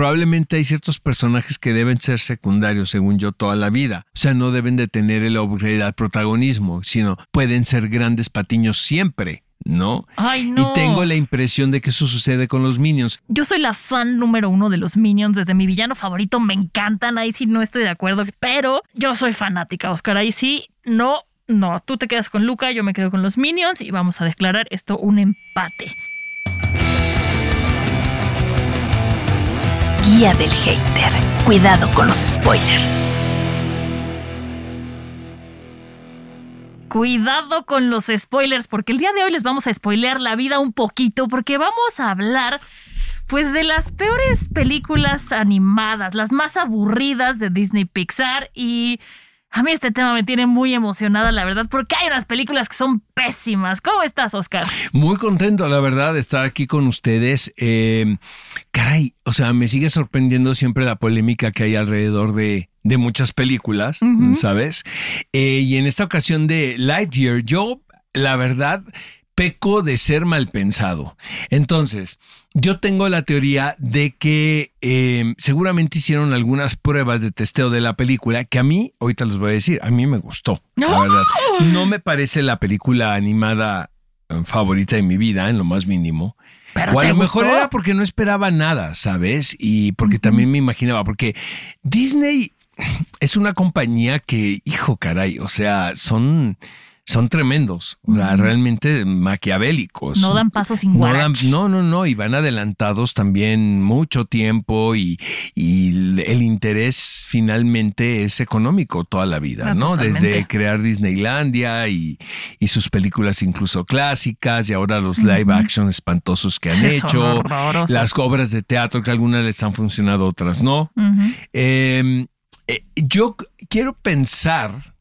Probablemente hay ciertos personajes que deben ser secundarios, según yo, toda la vida. O sea, no deben de tener el al protagonismo, sino pueden ser grandes patiños siempre. ¿no? Ay, no. Y tengo la impresión de que eso sucede con los Minions. Yo soy la fan número uno de los Minions, desde mi villano favorito, me encantan, ahí sí no estoy de acuerdo, pero yo soy fanática, Oscar, ahí sí, no, no, tú te quedas con Luca, yo me quedo con los Minions y vamos a declarar esto un empate. Guía del hater. Cuidado con los spoilers. Cuidado con los spoilers, porque el día de hoy les vamos a spoilear la vida un poquito, porque vamos a hablar pues de las peores películas animadas, las más aburridas de Disney Pixar y a mí este tema me tiene muy emocionada, la verdad, porque hay unas películas que son pésimas. ¿Cómo estás, Oscar? Muy contento, la verdad, de estar aquí con ustedes. Eh, caray, o sea, me sigue sorprendiendo siempre la polémica que hay alrededor de, muchas películas, ¿sabes? Eh, y en esta ocasión de Lightyear, yo, la verdad, peco de ser mal pensado. Entonces, yo tengo la teoría de que em, seguramente hicieron algunas pruebas de testeo de la película que a mí, ahorita les voy a decir, a mí me gustó. La verdad. No me parece la película animada em, favorita de mi vida, en lo más mínimo. Pero o a ¿te lo mejor gustó? era porque no esperaba nada, ¿sabes? Y porque también me imaginaba, porque Disney es una compañía que, hijo caray, o sea, son son tremendos, o sea, realmente maquiavélicos. No dan paso sin no, dan- no, no, no, y van adelantados también mucho tiempo y, y el interés finalmente es económico toda la vida, Ah, ¿no? totalmente. Desde crear Disneylandia y, y sus películas incluso clásicas y ahora los live action espantosos que han hecho, las obras de teatro que algunas les han funcionado, otras no. Ujú. Eh, eh, yo quiero pensar,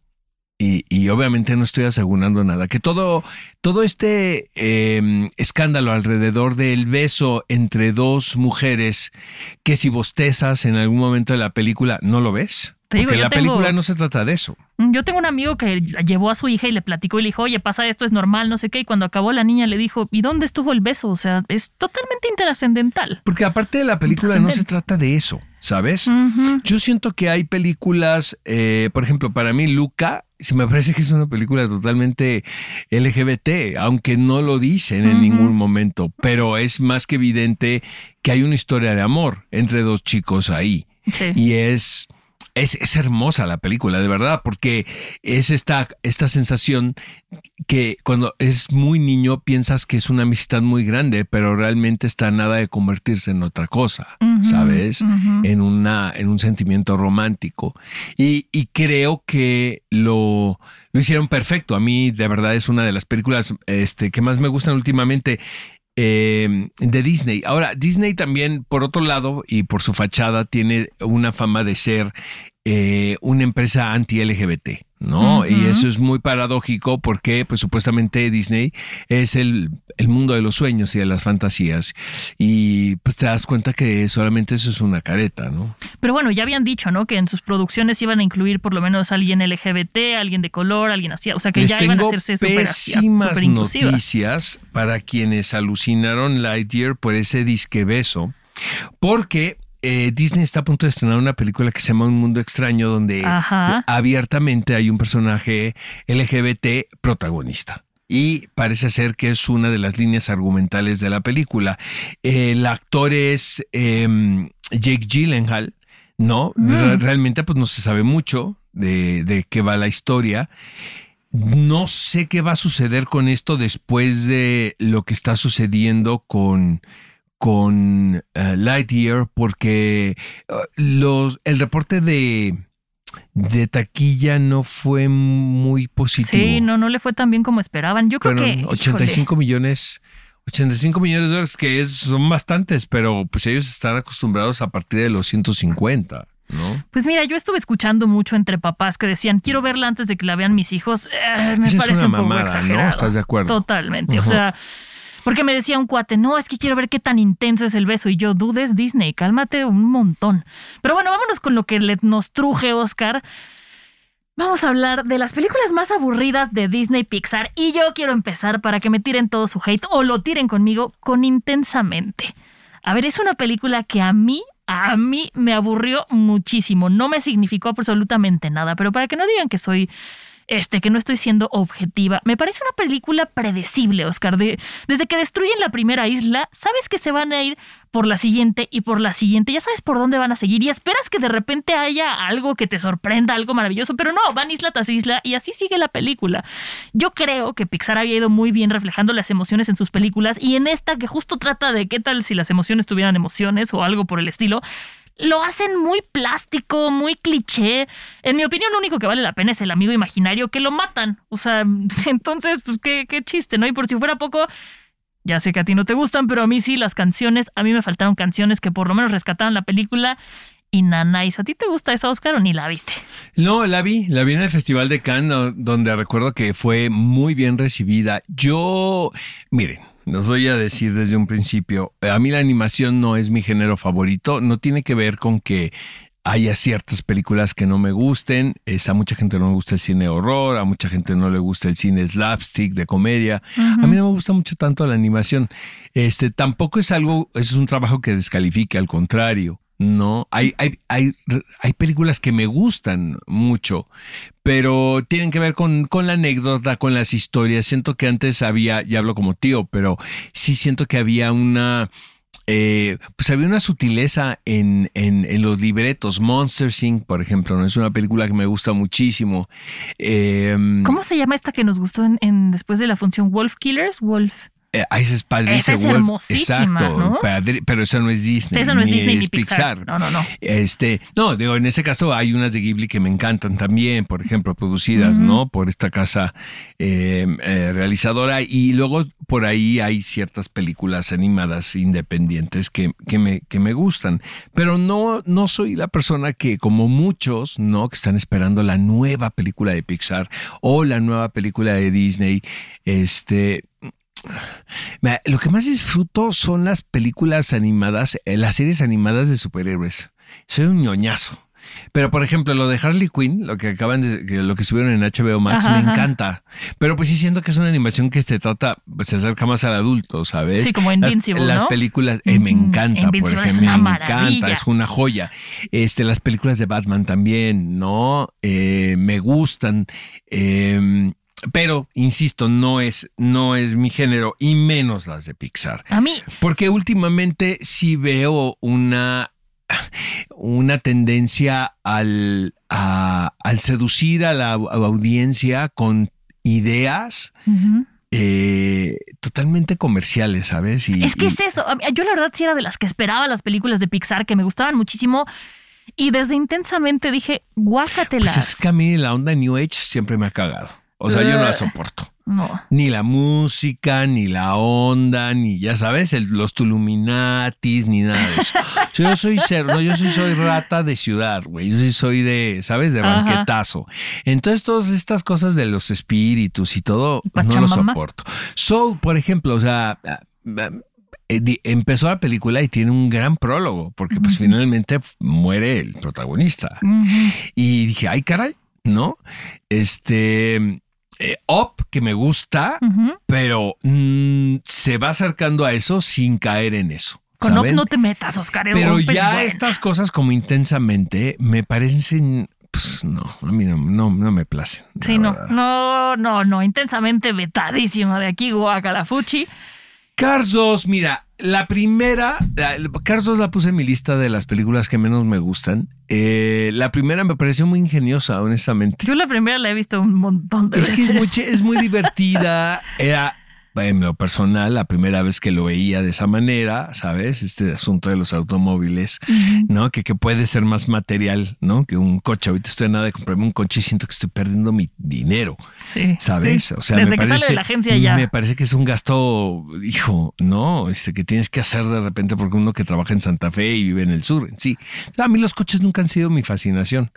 y, y obviamente no estoy asegurando nada, que todo, todo este eh, escándalo alrededor del beso entre dos mujeres, que si bostezas en algún momento de la película, ¿no lo ves? Te digo, yo la tengo- película no se trata de eso. Yo tengo un amigo que llevó a su hija y le platicó y le dijo, oye, pasa esto, es normal, no sé qué. Y cuando acabó la niña le dijo, ¿y dónde estuvo el beso? O sea, es totalmente intrascendental. Porque aparte de la película no se trata de eso, ¿sabes? Yo siento que hay películas, eh, por ejemplo, para mí Luca, se me parece que es una película totalmente LGBT, aunque no lo dicen en ningún momento, pero es más que evidente que hay una historia de amor entre dos chicos ahí. Sí. Y es, es, es hermosa la película, de verdad, porque es esta, esta sensación que cuando es muy niño piensas que es una amistad muy grande, pero realmente está nada de convertirse en otra cosa, ¿sabes? En, una, en un sentimiento romántico. Y, y creo que lo, lo hicieron perfecto. A mí, de verdad, es una de las películas este, que más me gustan últimamente eh, de Disney. Ahora, Disney también, por otro lado, y por su fachada, tiene una fama de ser eh, una empresa anti-LGBT. ¿no? Y eso es muy paradójico porque, pues, supuestamente Disney es el, el mundo de los sueños y de las fantasías. Y pues te das cuenta que solamente eso es una careta, ¿no? Pero bueno, ya habían dicho, ¿no? Que en sus producciones iban a incluir por lo menos alguien LGBT, alguien de color, alguien así. O sea, que Les ya iban a hacerse súper así, pésimas noticias para quienes alucinaron Lightyear por ese disque beso, porque eh, Disney está a punto de estrenar una película que se llama Un Mundo Extraño, donde Ajá. abiertamente hay un personaje LGBT protagonista. Y parece ser que es una de las líneas argumentales de la película. El actor es em, Jake Gyllenhaal, ¿no? Mm. Re- Realmente pues no se sabe mucho de, de qué va la historia. No sé qué va a suceder con esto después de lo que está sucediendo con, con eh, Lightyear, porque eh, los, el reporte de, de taquilla no fue muy positivo. Sí, no, no le fue tan bien como esperaban. Yo creo Fueron que. 85 millones. 85 millones de dólares, que es- son bastantes, pero pues ellos están acostumbrados a partir de los 150. ¿no? Pues mira, yo estuve escuchando mucho entre papás que decían, quiero verla antes de que la vean mis hijos. Eh, me Esa es parece una un poco mamada, ¿no? exagerado. ¿Estás de acuerdo? Totalmente. O sea, porque me decía un cuate, no, es que quiero ver qué tan intenso es el beso. Y yo, dudes Disney, cálmate un montón. Pero bueno, vámonos con lo que nos truje Oscar. Vamos a hablar de las películas más aburridas de Disney Pixar. Y yo quiero empezar para que me tiren todo su hate o lo tiren conmigo con intensamente. A ver, es una película que a mí, a mí me aburrió muchísimo. No me significó absolutamente nada, pero para que no digan que soy este, que no estoy siendo objetiva. Me parece una película predecible, Oscar. De- desde que destruyen la primera isla, sabes que se van a ir por la siguiente y por la siguiente. Ya sabes por dónde van a seguir y esperas que de repente haya algo que te sorprenda, algo maravilloso, pero no, van isla tras isla y así sigue la película. Yo creo que Pixar había ido muy bien reflejando las emociones en sus películas y en esta que justo trata de qué tal si las emociones tuvieran emociones o algo por el estilo. Lo hacen muy plástico, muy cliché. En mi opinión, lo único que vale la pena es el amigo imaginario que lo matan. O sea, entonces, pues qué, qué chiste, ¿no? Y por si fuera poco, ya sé que a ti no te gustan, pero a mí sí, las canciones, a mí me faltaron canciones que por lo menos rescataron la película. Y Nanais, ¿a ti te gusta esa Oscar o ni la viste? No, la vi, la vi en el Festival de Cannes, donde recuerdo que fue muy bien recibida. Yo, miren, los voy a decir desde un principio, a mí la animación no es mi género favorito, no tiene que ver con que haya ciertas películas que no me gusten, es, a mucha gente no le gusta el cine horror, a mucha gente no le gusta el cine slapstick de comedia. A mí no me gusta mucho tanto la animación. Este, tampoco es algo, es un trabajo que descalifique, al contrario. No, hay, hay, hay, hay películas que me gustan mucho, pero tienen que ver con, con la anécdota, con las historias. Siento que antes había, ya hablo como tío, pero sí siento que había una, eh, pues había una sutileza en, en, en los libretos. Monster Inc., por ejemplo, ¿no? es una película que me gusta muchísimo. Eh, ¿Cómo se llama esta que nos gustó en, en- después de la función Wolf Killers? Wolf. Eh, esa es padrísima. Esa es Wolf. hermosísima, Exacto. ¿no? padre- pero eso no es Disney. Esa no es Disney ni Pixar. No, no, no. Este, no, digo, en ese caso hay unas de Ghibli que me encantan también, por ejemplo, producidas, ¿no? Por esta casa eh, eh, realizadora. Y luego por ahí hay ciertas películas animadas independientes que, que, me, que me gustan. Pero no, no soy la persona que, como muchos, ¿no? Que están esperando la nueva película de Pixar o la nueva película de Disney. Este. Mira, Lo que más disfruto son las películas animadas, eh, las series animadas de superhéroes. Soy un ñoñazo. Pero, por ejemplo, lo de Harley Quinn, lo que acaban de, lo que subieron en HBO Max, Ajá, me ajá. encanta. Pero pues sí siento que es una animación que se trata, pues, se acerca más al adulto, ¿sabes? Sí, como Invincible, Las, las ¿no? películas, eh, me encanta, por es ejemplo, me encanta, es una joya. Este, las películas de Batman también, ¿no? Eh, me gustan. Eh, pero, insisto, no es, no es mi género y menos las de Pixar. A mí, Porque últimamente sí veo una, una tendencia al, a- al seducir a la au- audiencia con ideas eh, totalmente comerciales, ¿sabes? Y, Es que y- es eso. Yo la verdad sí era de las que esperaba las películas de Pixar, que me gustaban muchísimo. Y desde intensamente dije, guácatelas. pues es que a mí la onda New Age siempre me ha cagado. O sea, yo no la soporto. No. Ni la música, ni la onda, ni ya sabes, el- los Tuluminatis, ni nada de eso. Yo soy cerdo, yo sí soy rata de ciudad, güey. Yo sí soy de, ¿sabes? De Ajá. banquetazo. Entonces, todas estas cosas de los espíritus y todo, ¿Y no lo soporto. Soul, por ejemplo, o sea, eh, empezó la película y tiene un gran prólogo, porque pues finalmente muere el protagonista. Y dije, ay, caray, ¿no? Este. Eh, Up, que me gusta, pero mm, se va acercando a eso sin caer en eso. Con no te metas, Oscar. pero es ya estas cosas como intensamente me parecen, pues no, a mí no, no, no me placen. la Sí, no, verdad. no, no, no, intensamente vetadísima de aquí, Guacalafuchi. Cars 2, mira, la primera, la- Cars 2 la puse en mi lista de las películas que menos me gustan. Eh, la primera me pareció muy ingeniosa, honestamente. Yo la primera la he visto un montón de Es que veces. es muy, es muy divertida. Era, en lo personal, la primera vez que lo veía de esa manera, ¿sabes? Este asunto de los automóviles, ¿no? Que, que puede ser más material, ¿no? Que un coche. Ahorita estoy en nada de comprarme un coche y siento que estoy perdiendo mi dinero, Sí, ¿sabes? sí. O sea, Desde me que parece, sale de la agencia ya. me parece que es un gasto, hijo, no, este, que tienes que hacer de repente porque uno que trabaja en Santa Fe y vive en el sur, sí. A mí los coches nunca han sido mi fascinación.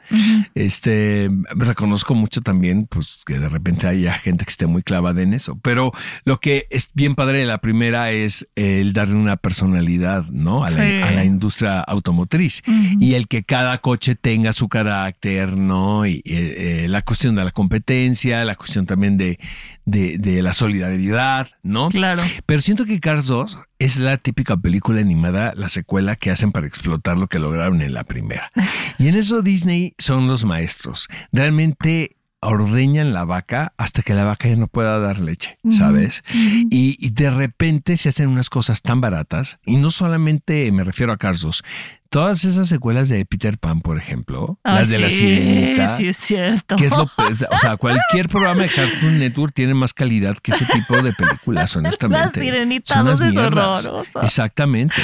Este, reconozco mucho también, pues, que de repente haya gente que esté muy clavada en eso. Pero lo que es bien padre la primera es el darle una personalidad, ¿no? A, la, Sí. a la industria automotriz. Y el que cada coche tenga su carácter, ¿no? Y eh, eh, la cuestión de la competencia, la cuestión también de, de, de la solidaridad, ¿no? Claro. Pero siento que Cars 2 es la típica película animada, la secuela que hacen para explotar lo que lograron en la primera. Y en eso Disney son los maestros. Realmente ordeñan la vaca hasta que la vaca ya no pueda dar leche, ¿sabes? y, y de repente se hacen unas cosas tan baratas, y no solamente me refiero a Cars 2, todas esas secuelas de Peter Pan, por ejemplo, Ah, las de la sirenita, Sí, es cierto. que es lo o sea, cualquier programa de Cartoon Network tiene más calidad que ese tipo de películas, honestamente. La Sirenita Son 2 es horrorosa. Exactamente.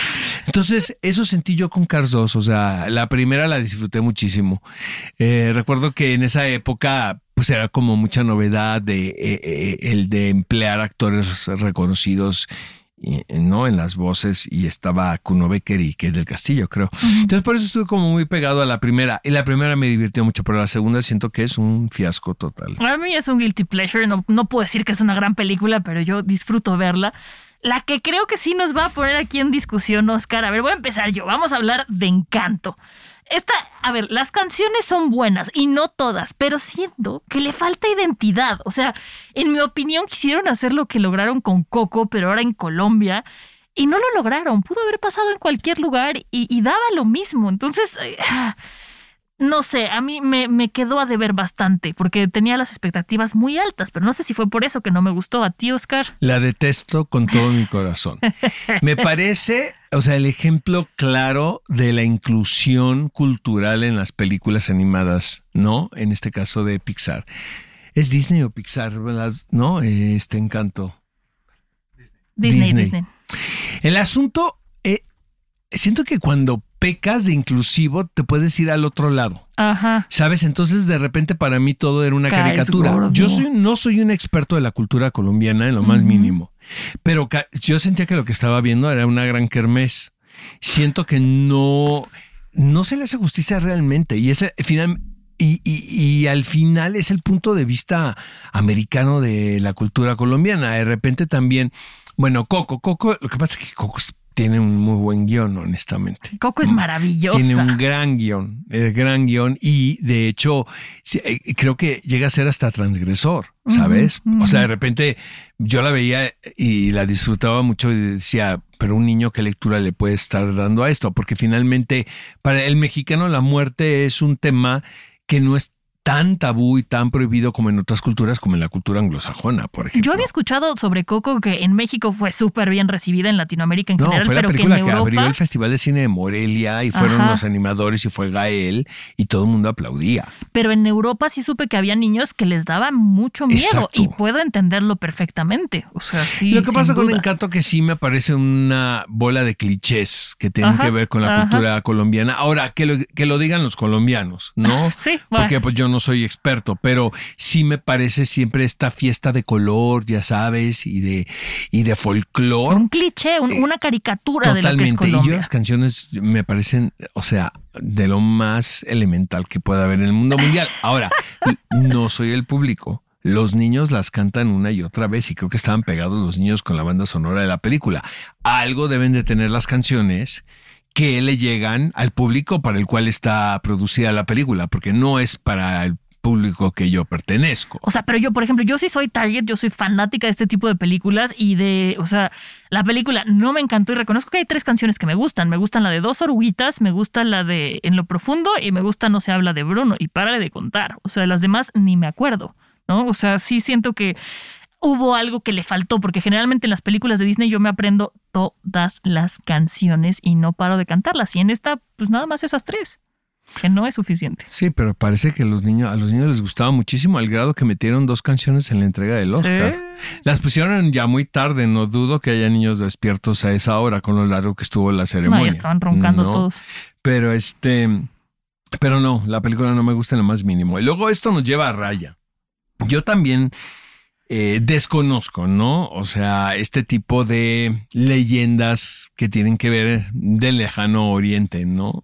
Entonces, eso sentí yo con Cars 2, o sea, la primera la disfruté muchísimo. Eh, recuerdo que en esa época pues era como mucha novedad de eh, eh, el de emplear actores reconocidos no en las voces y estaba Kuno Becker y que del Castillo creo entonces por eso estuve como muy pegado a la primera y la primera me divirtió mucho pero la segunda siento que es un fiasco total Para mí es un guilty pleasure. No, no puedo decir que es una gran película, pero yo disfruto verla. La que creo que sí nos va a poner aquí en discusión, Oscar. A ver, voy a empezar yo. Vamos a hablar de Encanto. Esta, a ver, las canciones son buenas y no todas, pero siento que le falta identidad. O sea, en mi opinión quisieron hacer lo que lograron con Coco, pero ahora en Colombia. Y no lo lograron. Pudo haber pasado en cualquier lugar y, y daba lo mismo. Entonces, eh, no sé, a mí me, me quedó a deber bastante porque tenía las expectativas muy altas, pero no sé si fue por eso que no me gustó. ¿A ti, Oscar? La detesto con todo mi corazón. Me parece, o sea, el ejemplo claro de la inclusión cultural en las películas animadas, ¿no? En este caso de Pixar. ¿Es Disney o Pixar? ¿verdad? ¿No? Este encanto. Disney, Disney. Disney. El asunto, eh, siento que cuando pecas de inclusivo te puedes ir al otro lado. Ajá. ¿Sabes? Entonces de repente para mí todo era una Caes caricatura. gordo. Yo soy, no soy un experto de la cultura colombiana en lo más mínimo, pero yo sentía que lo que estaba viendo era una gran kermés. Siento que no, no se le hace justicia realmente y ese final... Y, y- y al final es el punto de vista americano de la cultura colombiana. De repente también, bueno, Coco, Coco, lo que pasa es que Coco es- tiene un muy buen guion, honestamente. Coco es maravillosa. Mm. Tiene un gran guion, el gran guion y de hecho eh, creo que llega a ser hasta transgresor, ¿sabes? O sea, de repente yo la veía y la disfrutaba mucho y decía, pero un niño qué lectura le puede estar dando a esto, porque finalmente para el mexicano la muerte es un tema que no es tan tabú y tan prohibido como en otras culturas, como en la cultura anglosajona, por ejemplo. Yo había escuchado sobre Coco que en México fue súper bien recibida, en Latinoamérica en No, general, fue la pero que en película que, Europa. abrió el Festival de Cine de Morelia y fueron Ajá. los animadores y fue Gael y todo el mundo aplaudía. Pero en Europa sí supe que había niños que les daba mucho miedo Exacto. y puedo entenderlo perfectamente. O sea, sí. Lo que pasa con duda. Encanto que sí me parece una bola de clichés que tienen Ajá, que ver con la ajá. cultura colombiana. Ahora, que lo, que lo digan los colombianos, ¿no? Sí, bueno. Porque pues yo no soy experto, pero sí me parece siempre esta fiesta de color, ya sabes, y de, y de folclore. un cliché, un- una caricatura de lo que es Totalmente. Y yo las canciones me parecen, o sea, de lo más elemental que pueda haber en el mundo mundial. Ahora, no soy el público. Los niños las cantan una y otra vez y creo que estaban pegados los niños con la banda sonora de la película. Algo deben de tener las canciones que le llegan al público para el cual está producida la película, porque no es para el público que yo pertenezco. O sea, pero yo, por ejemplo, yo sí soy target, yo soy fanática de este tipo de películas y de, o sea, la película no me encantó y reconozco que hay tres canciones que me gustan. Me gustan la de Dos Oruguitas, me gusta la de En lo Profundo y me gusta No se habla de Bruno y párale de contar. O sea, las demás ni me acuerdo, ¿no? O sea, sí siento que hubo algo que le faltó porque generalmente en las películas de Disney yo me aprendo todas las canciones y no paro de cantarlas y en esta, pues nada más esas tres. que no es suficiente. Sí, pero parece que los niños, a los niños les gustaba muchísimo al grado que metieron dos canciones en la entrega del Oscar. Sí. Las pusieron ya muy tarde, no dudo que haya niños despiertos a esa hora con lo largo que estuvo la No, ceremonia. ya estaban roncando No, todos. Pero este, pero no, la película no me gusta en lo más mínimo. Y luego esto nos lleva a Raya. Yo también eh, desconozco, ¿no? O sea, este tipo de leyendas que tienen que ver del lejano oriente, ¿no?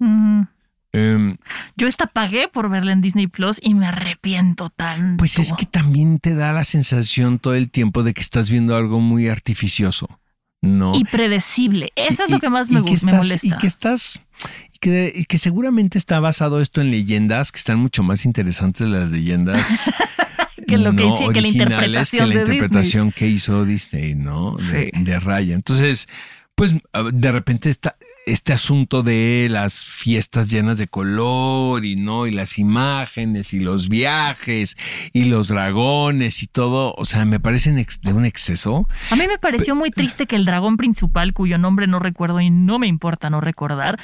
Em, Yo esta pagué por verla en Disney Plus y me arrepiento tanto. Pues es que también te da la sensación todo el tiempo de que estás viendo algo muy artificioso, ¿no? Y predecible. Eso es Y- lo que más y me, que gusta, me estás- molesta. Y que estás. Y que, y que seguramente está basado esto en leyendas que están mucho más interesantes las leyendas. Que lo que no que la originales interpretación que la de interpretación que hizo Disney, ¿no? De, Sí. de Raya. Entonces, pues de repente está este asunto de las fiestas llenas de color y no, y las imágenes y los viajes y los dragones y todo, o sea, me parecen de un exceso. A mí me pareció muy triste que el dragón principal, cuyo nombre no recuerdo y no me importa no recordar,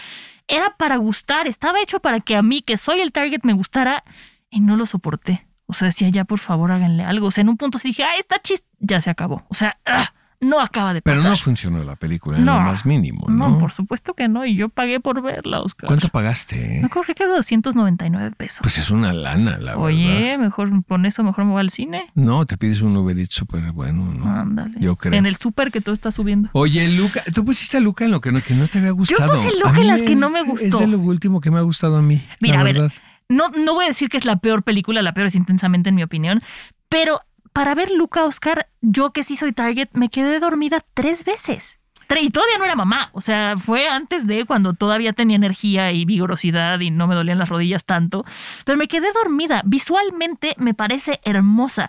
era para gustar, estaba hecho para que a mí, que soy el target, me gustara y no lo soporté. O sea, decía, ya por favor háganle algo. O sea, en un punto sí dije, ah, está chiste, ya se acabó. O sea, ah, no acaba de Pero pasar. no funcionó la película en No. lo más mínimo, ¿no? No, por supuesto que no. Y yo pagué por verla, Oscar. ¿Cuánto pagaste? Me acuerdo que 299 pesos. Pues es una lana, la Oye, verdad. mejor con eso, mejor me voy al cine. No, te pides un Uber Eats súper bueno, ¿no? Ándale. Yo creo. En el súper que tú estás subiendo. Oye, Luca, tú pusiste a Luca en lo que no, que no te había gustado. puse Luca en las que no me gustó. Es de lo último que me ha gustado a mí. Mira, la a ver, verdad. No, no voy a decir que es la peor película, la peor es intensamente en mi opinión, pero para ver Luca Oscar, yo que sí soy target, me quedé dormida tres veces. Y todavía no era mamá, o sea, fue antes de cuando todavía tenía energía y vigorosidad y no me dolían las rodillas tanto, pero me quedé dormida. Visualmente me parece hermosa,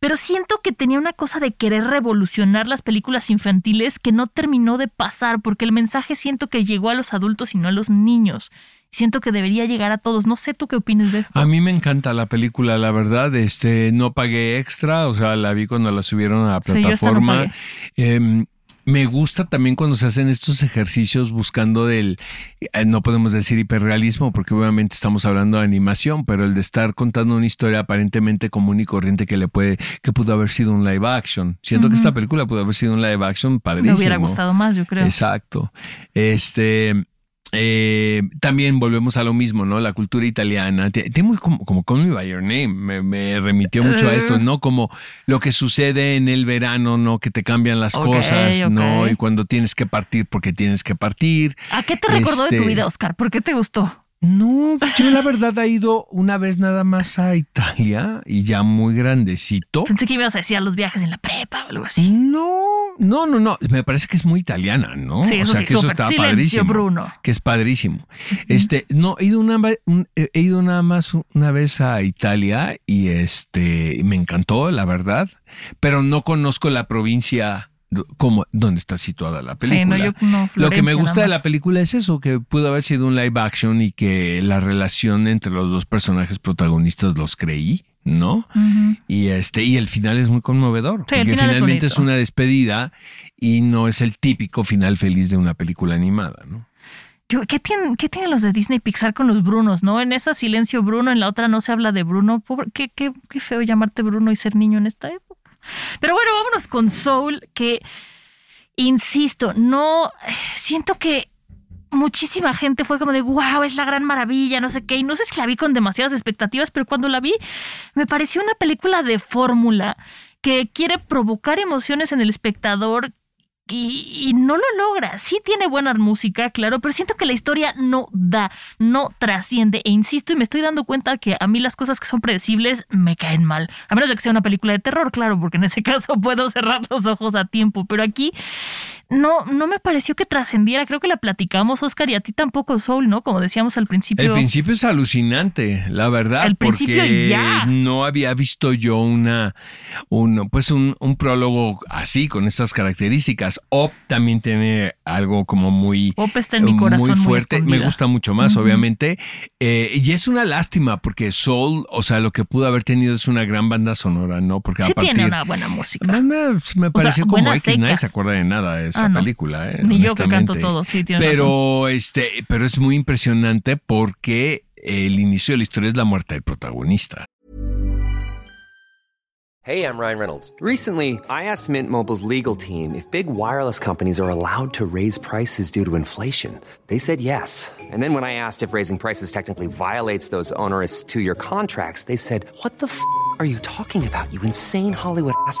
pero siento que tenía una cosa de querer revolucionar las películas infantiles que no terminó de pasar, porque el mensaje siento que llegó a los adultos y no a los niños. Siento que debería llegar a todos. No sé tú qué opinas de esto. A mí me encanta la película, la verdad. Este, no pagué extra, o sea, la vi cuando la subieron a la Sí, yo esta no plataforma. Em, me gusta también cuando se hacen estos ejercicios buscando del, eh, no podemos decir hiperrealismo, porque obviamente estamos hablando de animación, pero el de estar contando una historia aparentemente común y corriente que le puede, que pudo haber sido un live action. Siento que esta película pudo haber sido un live action me padrísimo. hubiera gustado más, yo creo. Exacto. Este. Eh, también volvemos a lo mismo, ¿no? La cultura italiana. Te- Tiene muy como, como Call Me By Your Name. Me, me remitió mucho a esto, ¿no? Como lo que sucede en el verano, ¿no? Que te cambian las cosas, ¿no? Y cuando tienes que partir porque tienes que partir. ¿A qué te recordó de tu Este- vida, Oscar? ¿Por qué te gustó? No, yo la verdad he ido una vez nada más a Italia y ya muy grandecito. Pensé que ibas a decir a los viajes en la prepa o algo así. No, no, no, no. Me parece que es muy italiana, ¿no? Sí, o sea sí, que eso está Silencio, padrísimo. Bruno. Que es padrísimo. Este, no, he ido una un- he ido nada más una vez a Italia y este me encantó, la verdad. Pero no conozco la provincia como donde está situada la Sí, película. no, yo no. Lo que me gusta de la película es eso, que pudo haber sido un live action y que la relación entre los dos personajes protagonistas los creí, ¿no? Y este, y el final es muy conmovedor. Sí, porque final finalmente es, una despedida y no es el típico final feliz de una película animada, ¿no? Yo, ¿qué, tienen, ¿Qué tienen los de Disney Pixar con los Brunos, no? En esa silencio Bruno, en la otra no se habla de Bruno. Pobre- qué, qué, qué feo llamarte Bruno y ser niño en esta época. Pero bueno, vámonos con Soul, que, insisto, no, siento que muchísima gente fue como de, wow, es la gran maravilla, no sé qué. Y no sé si la vi con demasiadas expectativas, pero cuando la vi, me pareció una película de fórmula que quiere provocar emociones en el espectador y, no lo logra. Sí tiene buena música, claro, pero siento que la historia no da, no trasciende. E insisto, y me estoy dando cuenta que a mí las cosas que son predecibles me caen mal. A menos de que sea una película de terror, claro, porque en ese caso puedo cerrar los ojos a tiempo. Pero aquí no, no me pareció que trascendiera. Creo que la platicamos, Oscar, y a ti tampoco, Soul, ¿no? Como decíamos al principio. El principio es alucinante, la verdad, El principio porque ya. no había visto yo una, un, pues un, un prólogo así, con estas características. Op también tiene algo como muy, Pop está en mi corazón. muy muy fuerte. Me gusta mucho más, obviamente. Eh, y es una lástima porque Soul, o sea, lo que pudo haber tenido es una gran banda sonora, ¿no? Porque Sí a partir, tiene una buena música. Me, me- me pareció como X, nadie se acuerda de nada de esa Ah, no. película. eh, Ni yo que canto todo. Sí, tienes razón. Este, pero es muy impresionante porque el inicio de la historia es la muerte del protagonista. Hey, I'm Ryan Reynolds. Recently, I asked Mint Mobile's legal team if big wireless companies are allowed to raise prices due to inflation. They said yes. And then when I asked if raising prices technically violates those onerous two-year contracts, they said, "What the f*** are you talking about? You insane Hollywood ass."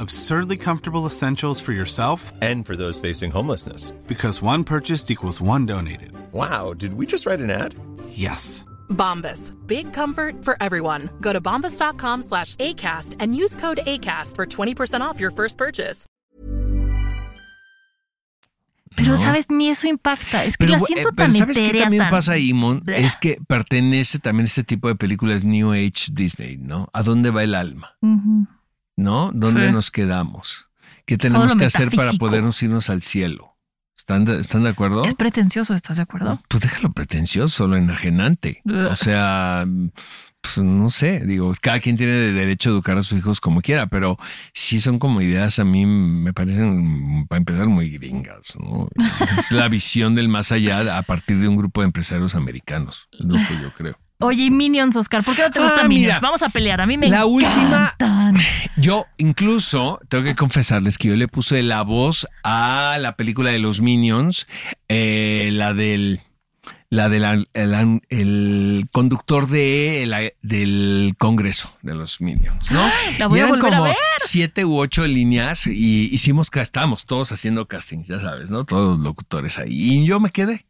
Absurdly comfortable essentials for yourself And for those facing homelessness. because one purchased equals one donated. Wow, did we just write an ad? Yes. Bombas. Big comfort for everyone. Go to bombas.com slash ACAST and use code ACAST for 20% off your first purchase. Pero, No. ¿sabes? Ni eso impacta. Es que la bu- siento eh, pero tan ¿sabes qué también tan- pasa ahí, Mon? Bleh. Es que pertenece también a este tipo de películas New Age Disney, ¿no? ¿A dónde va el alma? Ujú. ¿No? ¿Dónde Sí. nos quedamos? ¿Qué tenemos que hacer para podernos irnos al cielo? ¿Están de, ¿están de acuerdo? Es pretencioso, ¿estás de acuerdo? Pues déjalo pretencioso, lo enajenante. O sea, pues no sé, digo, cada quien tiene de derecho a educar a sus hijos como quiera, pero sí son como ideas a mí me parecen, para empezar, muy gringas, ¿no? Es la visión del más allá a partir de un grupo de empresarios americanos, es lo que yo creo. Oye, y Minions, Oscar, ¿por qué no te Ah, gustan Minions? mira. Vamos a pelear. A mí me La última- encantan. Yo incluso tengo que confesarles que yo le puse la voz a la película de los Minions, eh, la del la del el, el conductor de la- del Congreso de los Minions, ¿no? la voy Y eran a como ver. siete u ocho líneas y hicimos estábamos todos haciendo casting, ya sabes, ¿no? Todos los locutores ahí. Y yo me quedé.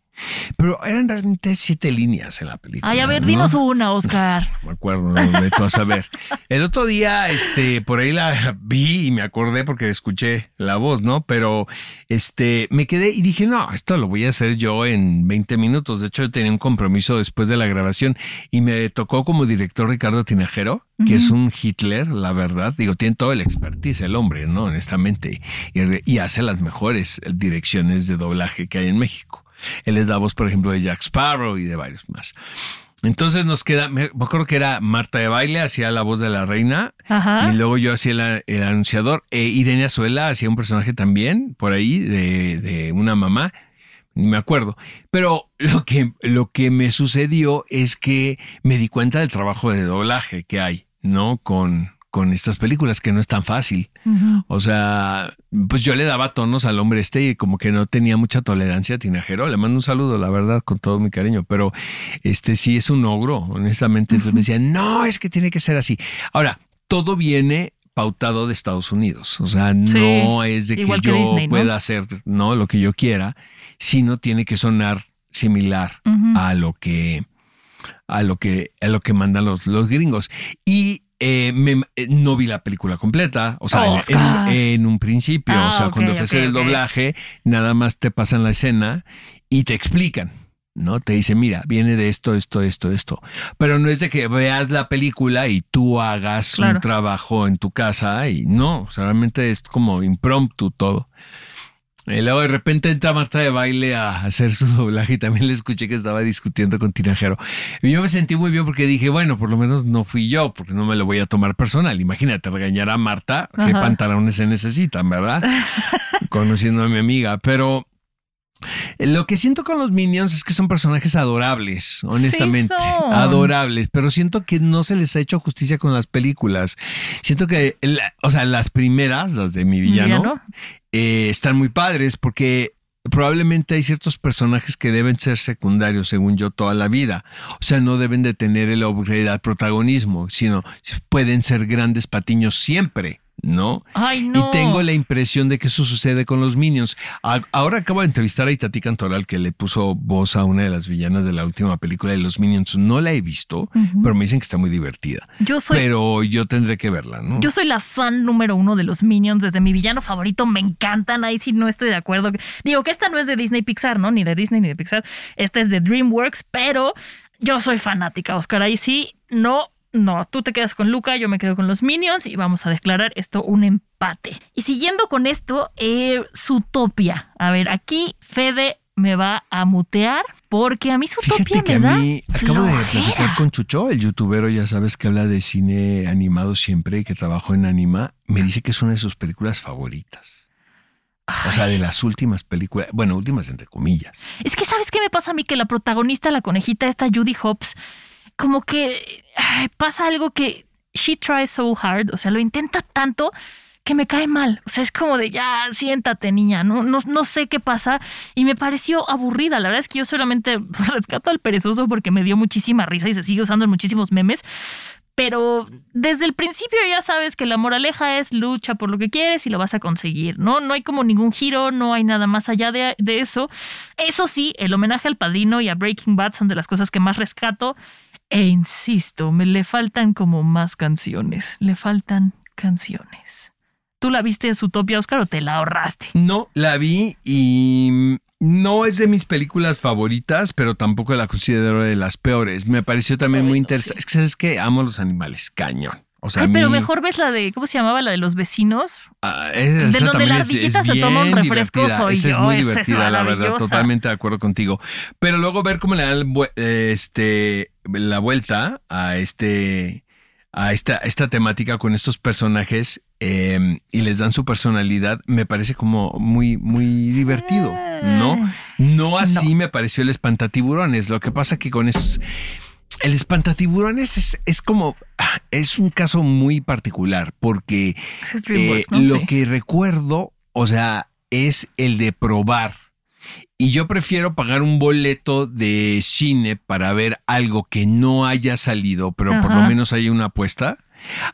Pero eran realmente siete líneas en la película. Ay, a ver, ¿no? dinos una, Oscar. No me acuerdo, no, tú a saber. El otro día, este, por ahí la vi y me acordé porque escuché la voz, ¿no? Pero, este, me quedé y dije, no, esto lo voy a hacer yo en 20 minutos. De hecho, yo tenía un compromiso después de la grabación y me tocó como director Ricardo Tinajero, que es un Hitler, la verdad. Digo, tiene todo el expertise el hombre, ¿no? Honestamente. Y, y hace las mejores direcciones de doblaje que hay en México. Él es la voz, por ejemplo, de Jack Sparrow y de varios más. Entonces nos queda, me acuerdo que era Marta de Baile, hacía la voz de la reina, Ajá. y luego yo hacía el anunciador, e Irene Azuela hacía un personaje también, por ahí, de, de una mamá, ni me acuerdo. Pero lo que, lo que me sucedió es que me di cuenta del trabajo de doblaje que hay, ¿no? Con, con estas películas, que no es tan fácil. O sea, pues yo le daba tonos al hombre este y como que no tenía mucha tolerancia a Tinajero. Le mando un saludo, la verdad, con todo mi cariño, pero este sí es un ogro, honestamente. Entonces me decían, no, es que tiene que ser así. Ahora, todo viene pautado de Estados Unidos. O sea, no es de que yo Disney, ¿no? pueda hacer no lo que yo quiera, sino tiene que sonar similar a lo que a lo que a lo que mandan los, los gringos y eh, me- eh, no vi la película completa, o sea, en- un principio, Ah, o sea, ok, cuando te ok, hacen el doblaje, nada más te pasan la escena y te explican, ¿no? Te dicen, mira, viene de esto, esto, esto, esto. Pero no es de que veas la película y tú hagas Claro. un trabajo en tu casa y no, o sea, realmente es como impromptu todo. Y luego de repente entra Marta de baile a hacer su doblaje y también le escuché que estaba discutiendo con Tinajero. Y yo me sentí muy bien porque dije, bueno, por lo menos no fui yo, porque no me lo voy a tomar personal. Imagínate, regañar a Marta, qué Ajá. pantalones se necesitan, ¿verdad? Conociendo a mi amiga. Pero lo que siento con los Minions es que son personajes adorables, honestamente. Adorables, pero siento que no se les ha hecho justicia con las películas. Siento que, o sea, las primeras, las de mi villano, ¿Villano? eh, están muy padres porque probablemente hay ciertos personajes que deben ser secundarios, según yo, toda la vida. O sea, no deben de tener el al protagonismo, sino pueden ser grandes patiños siempre. ¿No? Ay, no. Y tengo la impresión de que eso sucede con los Minions. Ahora acabo de entrevistar a Itati Cantoral, que le puso voz a una de las villanas de la última película de los Minions. No la he visto, pero me dicen que está muy divertida. Yo soy Pero yo tendré que verla, ¿no? Yo soy la fan número uno de los Minions, desde mi villano favorito, me encantan, ahí sí no estoy de acuerdo. Digo que esta no es de Disney Pixar, ¿no? Ni de Disney ni de Pixar, esta es de DreamWorks, pero yo soy fanática, Oscar, ahí sí no no, tú te quedas con Luca, yo me quedo con los Minions y vamos a declarar esto un empate. Y siguiendo con esto, eh, Zootopia. A ver, aquí Fede me va a mutear porque a mí Zootopia me a da mí acabo de platicar con Chucho, el youtuber, ya sabes que habla de cine animado siempre y que trabajó en Anima. Me dice que es una de sus películas favoritas. O sea, de las últimas películas, bueno, últimas entre comillas. Es que, ¿sabes qué me pasa a mí? Que la protagonista, la conejita, esta Judy Hopps, como que pasa algo que she tries so hard, o sea, lo intenta tanto que me cae mal. O sea, es como de ya, siéntate, niña. No, no, no sé qué pasa. Y me pareció aburrida. La verdad es que yo solamente rescato al perezoso porque me dio muchísima risa y se sigue usando en muchísimos memes. Pero desde el principio ya sabes que la moraleja es lucha por lo que quieres y lo vas a conseguir, ¿no? No hay como ningún giro, no hay nada más allá de, de eso. Eso sí, el homenaje al padrino y a Breaking Bad son de las cosas que más rescato. E insisto, me le faltan como más canciones. Le faltan canciones. ¿Tú la viste en Zootopia, Oscar, o te la ahorraste? No, la vi y no es de mis películas favoritas, pero tampoco la considero de las peores. Me pareció también muy interesante. sí. Es que sabes que amo los animales, cañón. O sea, Ay, pero mejor ves la de, ¿cómo se llamaba? La de los vecinos. Ah, esa De donde la ardillita se toma un refresco divertida. soy Esa es yo, muy esa es divertida, la verdad, totalmente de acuerdo contigo. Pero luego ver cómo le dan eh, este, la vuelta a este a esta, esta temática con estos personajes eh, y les dan su personalidad, me parece como muy, muy divertido, ¿no? No así me pareció el espantatiburones. Lo que pasa que con estos. El espantatiburones es, es como. ah, Es un caso muy particular porque eh, lo que recuerdo, o sea, es el de probar. Y yo prefiero pagar un boleto de cine para ver algo que no haya salido, pero por lo menos haya una apuesta,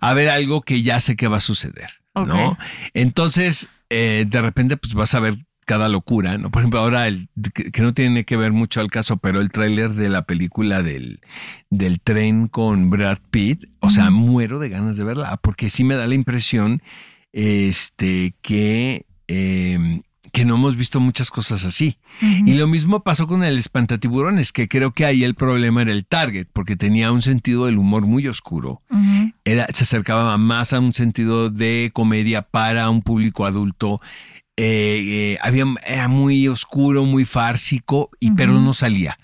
a ver algo que ya sé que va a suceder, ¿no? Entonces, eh, de repente, pues vas a ver cada locura, ¿no? Por ejemplo, ahora, el, que, que no tiene que ver mucho al caso, pero el tráiler de la película del, del tren con Brad Pitt, o sea, muero de ganas de verla, porque sí me da la impresión este, que, eh, que no hemos visto muchas cosas así. Y lo mismo pasó con el espantatiburones, que creo que ahí el problema era el target, porque tenía un sentido del humor muy oscuro. Era, se acercaba más a un sentido de comedia para un público adulto. Eh, eh, había, era muy oscuro, muy fársico, y, pero no salía.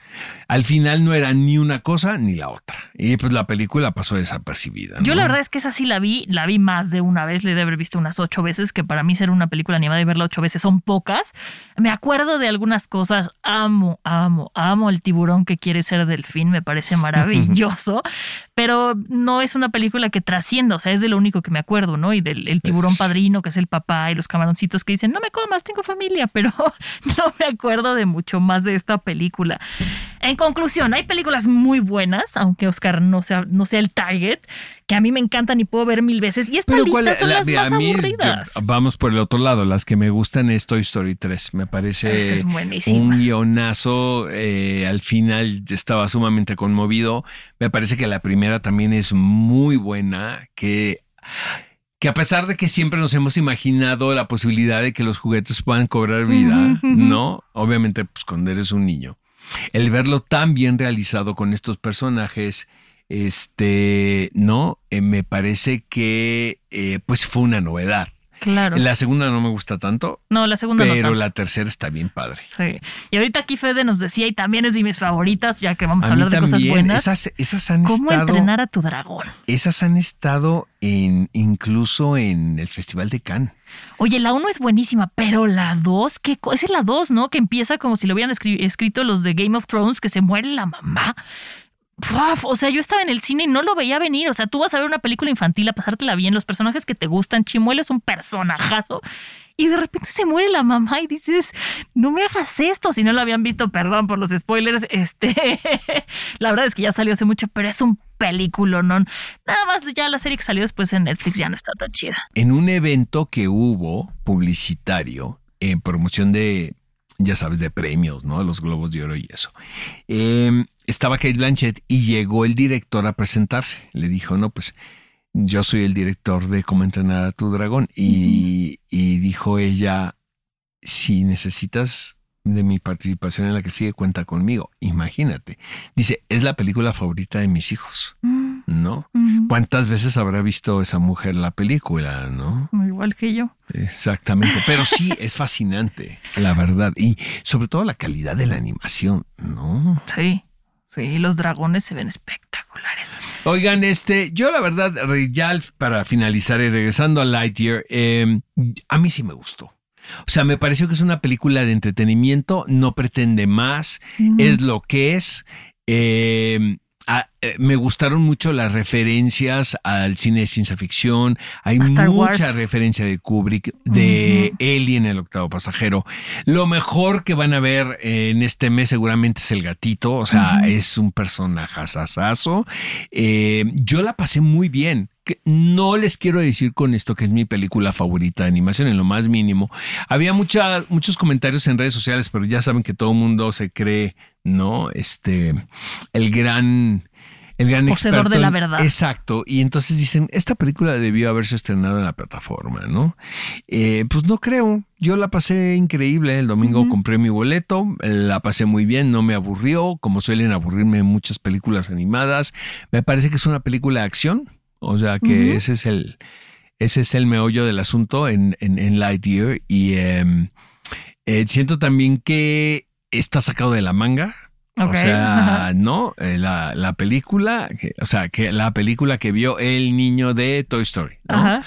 Al final no era ni una cosa ni la otra. Y pues la película pasó desapercibida. Yo la verdad es que esa sí la vi, la vi más de una vez, le he de haber visto unas ocho veces, que para mí ser una película animada y verla ocho veces son pocas. Me acuerdo de algunas cosas, amo, amo, amo el tiburón que quiere ser delfín, me parece maravilloso, pero no es una película que trascienda, o sea, es de lo único que me acuerdo, ¿no? Y del el tiburón padrino, que es el papá, y los camaroncitos que dicen, no me comas, tengo familia, pero no me acuerdo de mucho más de esta película. En conclusión, hay películas muy buenas, aunque Oscar no sea, no sea el target, que a mí me encantan y puedo ver mil veces. Y esta Pero lista ¿cuál- son la- las mira, más a mí, aburridas. yo- vamos por el otro lado. Las que me gustan es Toy Story 3. Me parece es un guionazo. eh, al final estaba sumamente conmovido. Me parece que la primera también es muy buena. Que, que a pesar de que siempre nos hemos imaginado la posibilidad de que los juguetes puedan cobrar vida. ¿no? Obviamente, pues cuando eres un niño. El verlo tan bien realizado con estos personajes, este, ¿no? Eh, me parece que eh, pues fue una novedad. Claro. La segunda no me gusta tanto, no, la segunda no pero la tercera está bien padre. Sí. Y ahorita aquí Fede nos decía, y también es de mis favoritas, ya que vamos a, hablar de cosas buenas. esas, esas han ¿Cómo estado, entrenar a tu dragón? esas han estado en, incluso en el Festival de Cannes. Oye, la 1 es buenísima, pero la 2, ¿qué Esa es la 2, ¿no? Que empieza como si lo hubieran escri- escrito los de Game of Thrones, que se muere la mamá. O sea, yo estaba en el cine y no lo veía venir. O sea, tú vas a ver una película infantil a pasártela bien, los personajes que te gustan, Chimuelo es un personajazo. Y de repente se muere la mamá y dices, no me hagas esto. Si no lo habían visto, perdón por los spoilers. Este, la verdad es que ya salió hace mucho, pero es un película, ¿no? Nada más ya la serie que salió después en Netflix ya no está tan chida. En un evento que hubo publicitario en promoción de, ya sabes, de premios, ¿no? Los Globos de Oro y eso. eh, estaba Kate Blanchett y llegó el director a presentarse. Le dijo, no, pues yo soy el director de Cómo entrenar a tu dragón. Y, y dijo ella, si necesitas de mi participación en la que sigue, cuenta conmigo. Imagínate. Dice, es la película favorita de mis hijos. Mm. ¿no? ¿Cuántas veces habrá visto esa mujer la película, no? Igual que yo. Exactamente, pero sí es fascinante, la verdad, y sobre todo la calidad de la animación, ¿no? Sí. Sí, los dragones se ven espectaculares. Oigan, este, yo la verdad, ya para finalizar y regresando a Lightyear, eh, a mí sí me gustó. O sea, me pareció que es una película de entretenimiento, no pretende más, es lo que es. Eh, eh, me gustaron mucho las referencias al cine de ciencia ficción. Hay mucha referencia de Kubrick, de Alien, el octavo pasajero. Lo mejor que van a ver en este mes seguramente es el gatito. O sea, es un personaje asasazo. Eh, yo la pasé muy bien. No les quiero decir con esto que es mi película favorita de animación, en lo más mínimo. Había muchos comentarios en redes sociales, pero ya saben que todo el mundo se cree, ¿no? Este, el gran el gran Poseedor de la verdad. Exacto. Y entonces dicen, esta película debió haberse estrenado en la plataforma, ¿no? Eh, pues no creo. Yo la pasé increíble. El domingo compré mi boleto, la pasé muy bien, no me aburrió, como suelen aburrirme muchas películas animadas. Me parece que es una película de acción. O sea que ese es el. Ese es el meollo del asunto en, en, Lightyear. Y em, eh, siento también que está sacado de la manga o sea, no, eh, la, película, o sea, que la película que vio el niño de Toy Story, ¿no?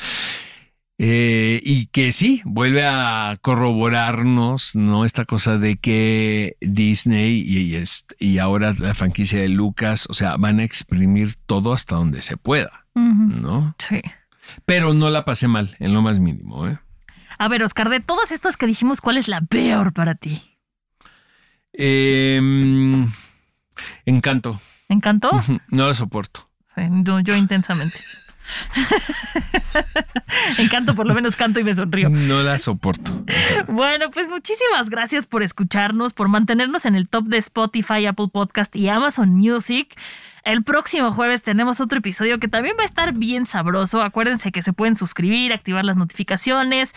Eh, y que sí, vuelve a corroborarnos, ¿no? Esta cosa de que Disney y, y ahora la franquicia de Lucas, o sea, van a exprimir todo hasta donde se pueda, ¿no? Sí. Pero no la pasé mal, en lo más mínimo, ¿eh? A ver, Oscar, de todas estas que dijimos, ¿cuál es la peor para ti? Eh, encanto. ¿Encanto? No lo soporto. yo, intensamente. Encanto, por lo menos canto y me sonrío. No la soporto. Bueno, pues muchísimas gracias por escucharnos, por mantenernos en el top de Spotify, Apple Podcast y Amazon Music. El próximo jueves tenemos otro episodio que también va a estar bien sabroso. Acuérdense que se pueden suscribir, activar las notificaciones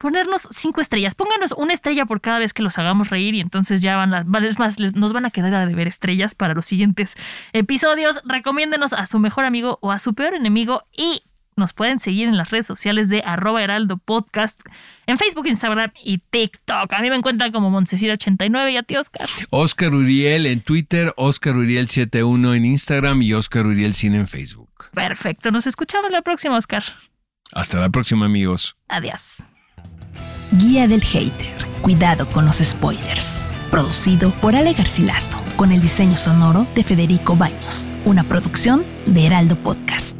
ponernos cinco estrellas. Pónganos una estrella por cada vez que los hagamos reír y entonces ya van a, más, nos van a quedar a deber estrellas para los siguientes episodios. Recomiéndenos a su mejor amigo o a su peor enemigo y nos pueden seguir en las redes sociales de arroba heraldo podcast en Facebook, Instagram y TikTok. A mí me encuentran como Montesira89 y a ti, Oscar. Oscar Uriel en Twitter, Oscar Uriel71 en Instagram y Oscar Uriel Cine en Facebook. Perfecto, nos escuchamos la próxima, Oscar. Hasta la próxima, amigos. Adiós. Guía del Hater. Cuidado con los spoilers. Producido por Ale Garcilaso, con el diseño sonoro de Federico Baños. Una producción de Heraldo Podcast.